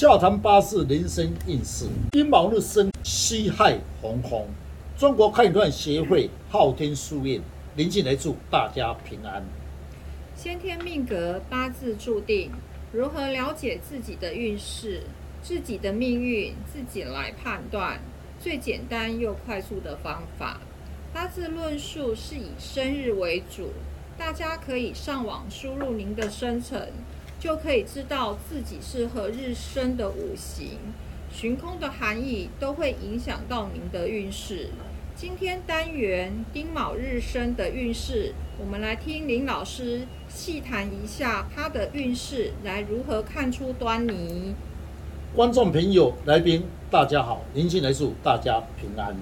下谈八字人生运势，丁卯日生西亥红红。中国看断协会昊天书院林进来祝大家平安。先天命格八字注定，如何了解自己的运势、自己的命运，自己来判断，最简单又快速的方法。八字论述是以生日为主，大家可以上网输入您的生辰，就可以知道自己是何日生的五行、旬空的含义，都会影响到您的运势。今天单元丁卯日生的运势，我们来听林老师细谈一下他的运势，来如何看出端倪。观众朋友、来宾，大家好，林进来祝大家平安。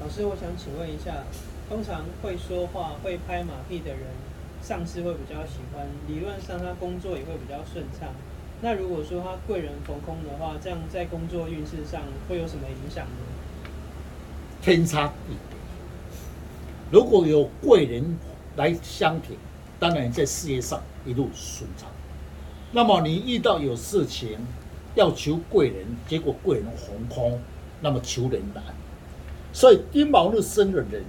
老师，我想请问一下，通常会说话、会拍马屁的人，上司会比较喜欢，理论上他工作也会比较顺畅。那如果说他贵人逢空的话，这样在工作运势上会有什么影响呢？天差地别。如果有贵人来相挺，当然在事业上一路顺畅。那么你遇到有事情要求贵人，结果贵人红空，那么求人难。所以丁卯日生的人，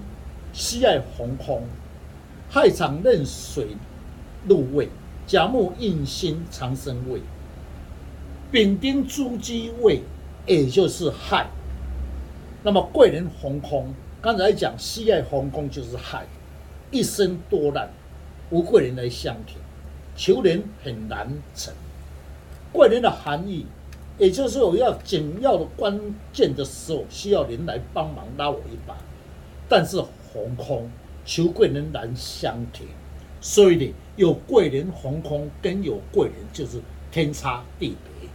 喜爱红空，亥场壬水入位，甲木印星长生位，丙丁朱鸡位，也就是亥。那么贵人红空，刚才讲西爱红空就是亥，一生多难，无贵人来相挺，求人很难成。贵人的含义，也就是我要紧要的关键的时候，需要人来帮忙拉我一把。但是红空求贵人难相挺，所以呢，有贵人红空跟有贵人就是天差地别。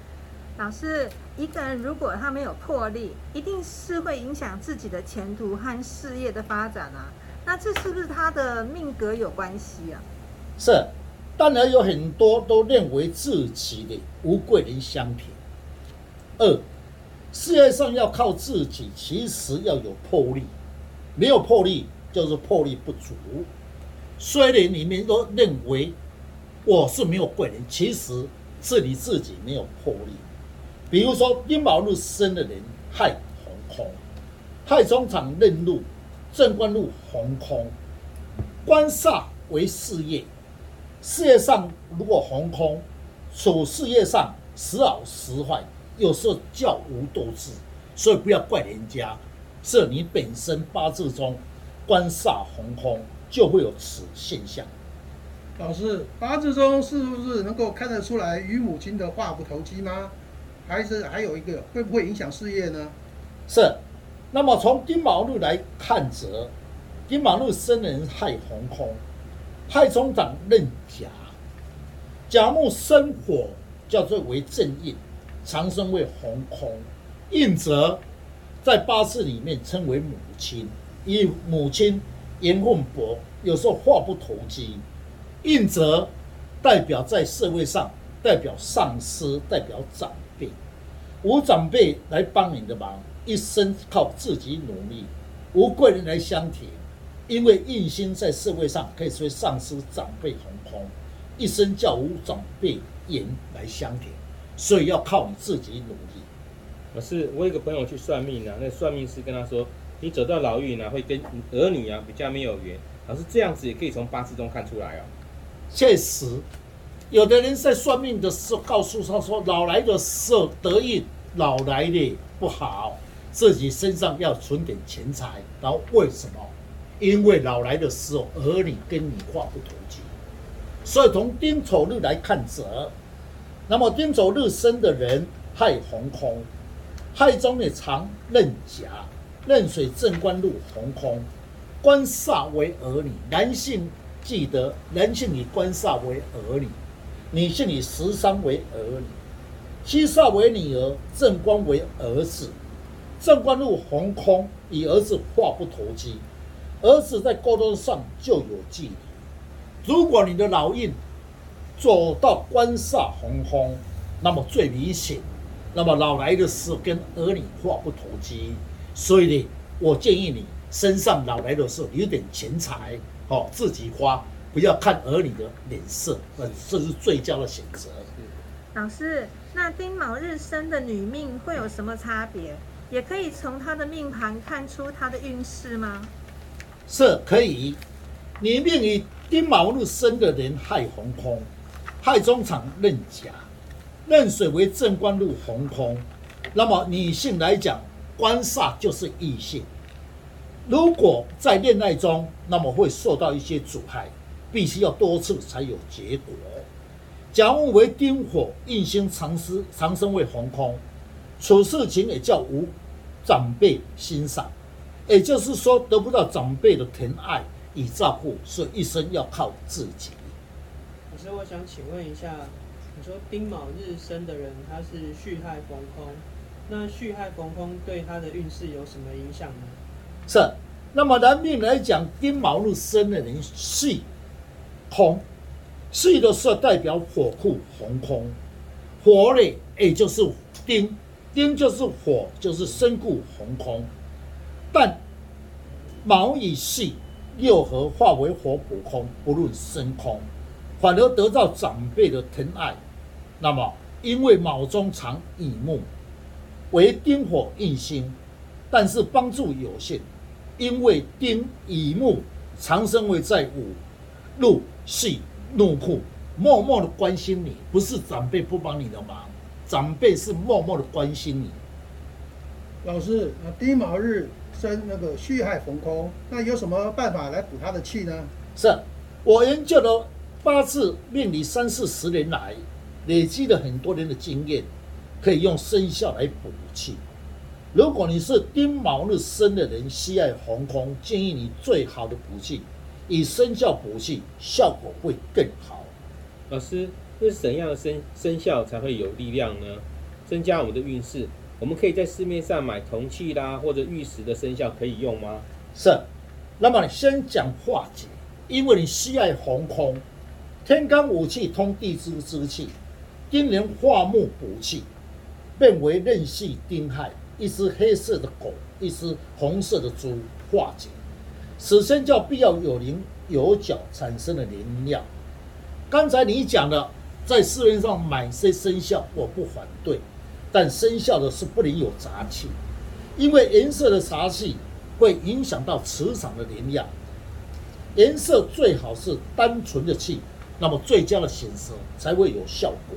老师，一个人如果他没有魄力，一定是会影响自己的前途和事业的发展啊。那这是不是他的命格有关系啊？是，当然有很多都认为自己的无贵人相挺。二，事业上要靠自己，其实要有魄力，没有魄力就是魄力不足。虽然你们都认为我是没有贵人，其实是你自己没有魄力。比如说丁卯日生的人，害红空，亥中场任禄，正官路红空，官煞为事业，事业上如果红空，处事业上时好时坏，有时候较无斗志，所以不要怪人家，是你本身八字中官煞红空，就会有此现象。老师，八字中是不是能够看得出来与母亲的话不投机吗？还是还有一个会不会影响事业呢？是，那么从丁卯日来看则，丁卯日生人亥红空，亥中长任甲，甲木生火，叫做为正印，长生为红空，印则在八字里面称为母亲，以母亲言混薄，有时候话不投机，应则代表在社会上代表上司，代表长辈。无长辈来帮你的忙，一生靠自己努力；无贵人来相挺，因为印星在社会上可以说上司长辈红空，一生叫无长辈言来相挺，所以要靠你自己努力。老师，我有个朋友去算命呢，那算命师跟他说，你走到牢狱呢，会跟儿女啊比较没有缘。老师这样子也可以从八字中看出来哦。确实。有的人在算命的时候告诉他说：“老来的时候得意，老来的不好，自己身上要存点钱财。”然后为什么？因为老来的时候儿女跟你话不投机。所以从丁丑日来看则，那么丁丑日生的人亥红空，亥中的常任甲，壬水正官路红空，官煞为儿女。男性记得，男性以官煞为儿女。女性以十三为儿女，七煞为女儿，正官为儿子。正官入红空，以儿子话不投机，儿子在沟通上就有距离。如果你的老印走到官煞红空，那么最明显，那么老来的时候跟儿女话不投机。所以呢，我建议你身上老来的时候有点钱财，哦，自己花。不要看儿女的脸色，呃，这是最佳的选择。老师，那丁卯日生的女命会有什么差别？也可以从她的命盘看出她的运势吗？是可以。你命以丁卯日生的人亥红空，亥中场任甲，壬水为正官入红空。那么女性来讲，官煞就是异性。如果在恋爱中，那么会受到一些阻碍，必须要多次才有结果。甲木为丁火，印星长生长生为红空，处事情也叫无长辈欣赏，也就是说得不到长辈的疼爱与照顾，所以一生要靠自己。老师，我想请问一下，你说丁卯日生的人他是戌亥逢空，那戌亥逢空对他的运势有什么影响呢？是，那么男命来讲，丁卯日生的人戌空，戌的时候代表火库红空，火嘞，也就是丁，丁就是火，就是身故红空，但卯以戌六合化为火补空，不论生空，反而得到长辈的疼爱。那么，因为卯中藏乙木，为丁火印星，但是帮助有限，因为丁乙木长生为在午，入系怒库，默默的关心你，不是长辈不帮你的忙，长辈是默默的关心你。老师，那丁卯日生那个戌亥逢空，那有什么办法来补他的气呢？是我研究了八字命理三四十年来，累积了很多年的经验，可以用生肖来补气。如果你是丁卯日生的人，喜爱红空，建议你最好的补气，以生肖补气，效果会更好。老师，那是怎样的生生肖才会有力量呢？增加我们的运势，我们可以在市面上买铜器啦或者玉石的生肖可以用吗？是，那么你先讲化解，因为你喜爱红空，天干五气通地支之气，丁年化木补气，变为任系丁亥，一只黑色的狗，一只红色的猪化解，此生叫必要有灵有角产生的能量。刚才你讲的，在市面上买些生肖，我不反对，但生肖的是不能有杂气，因为颜色的杂气会影响到磁场的灵量。颜色最好是单纯的气，那么最佳的选择才会有效果。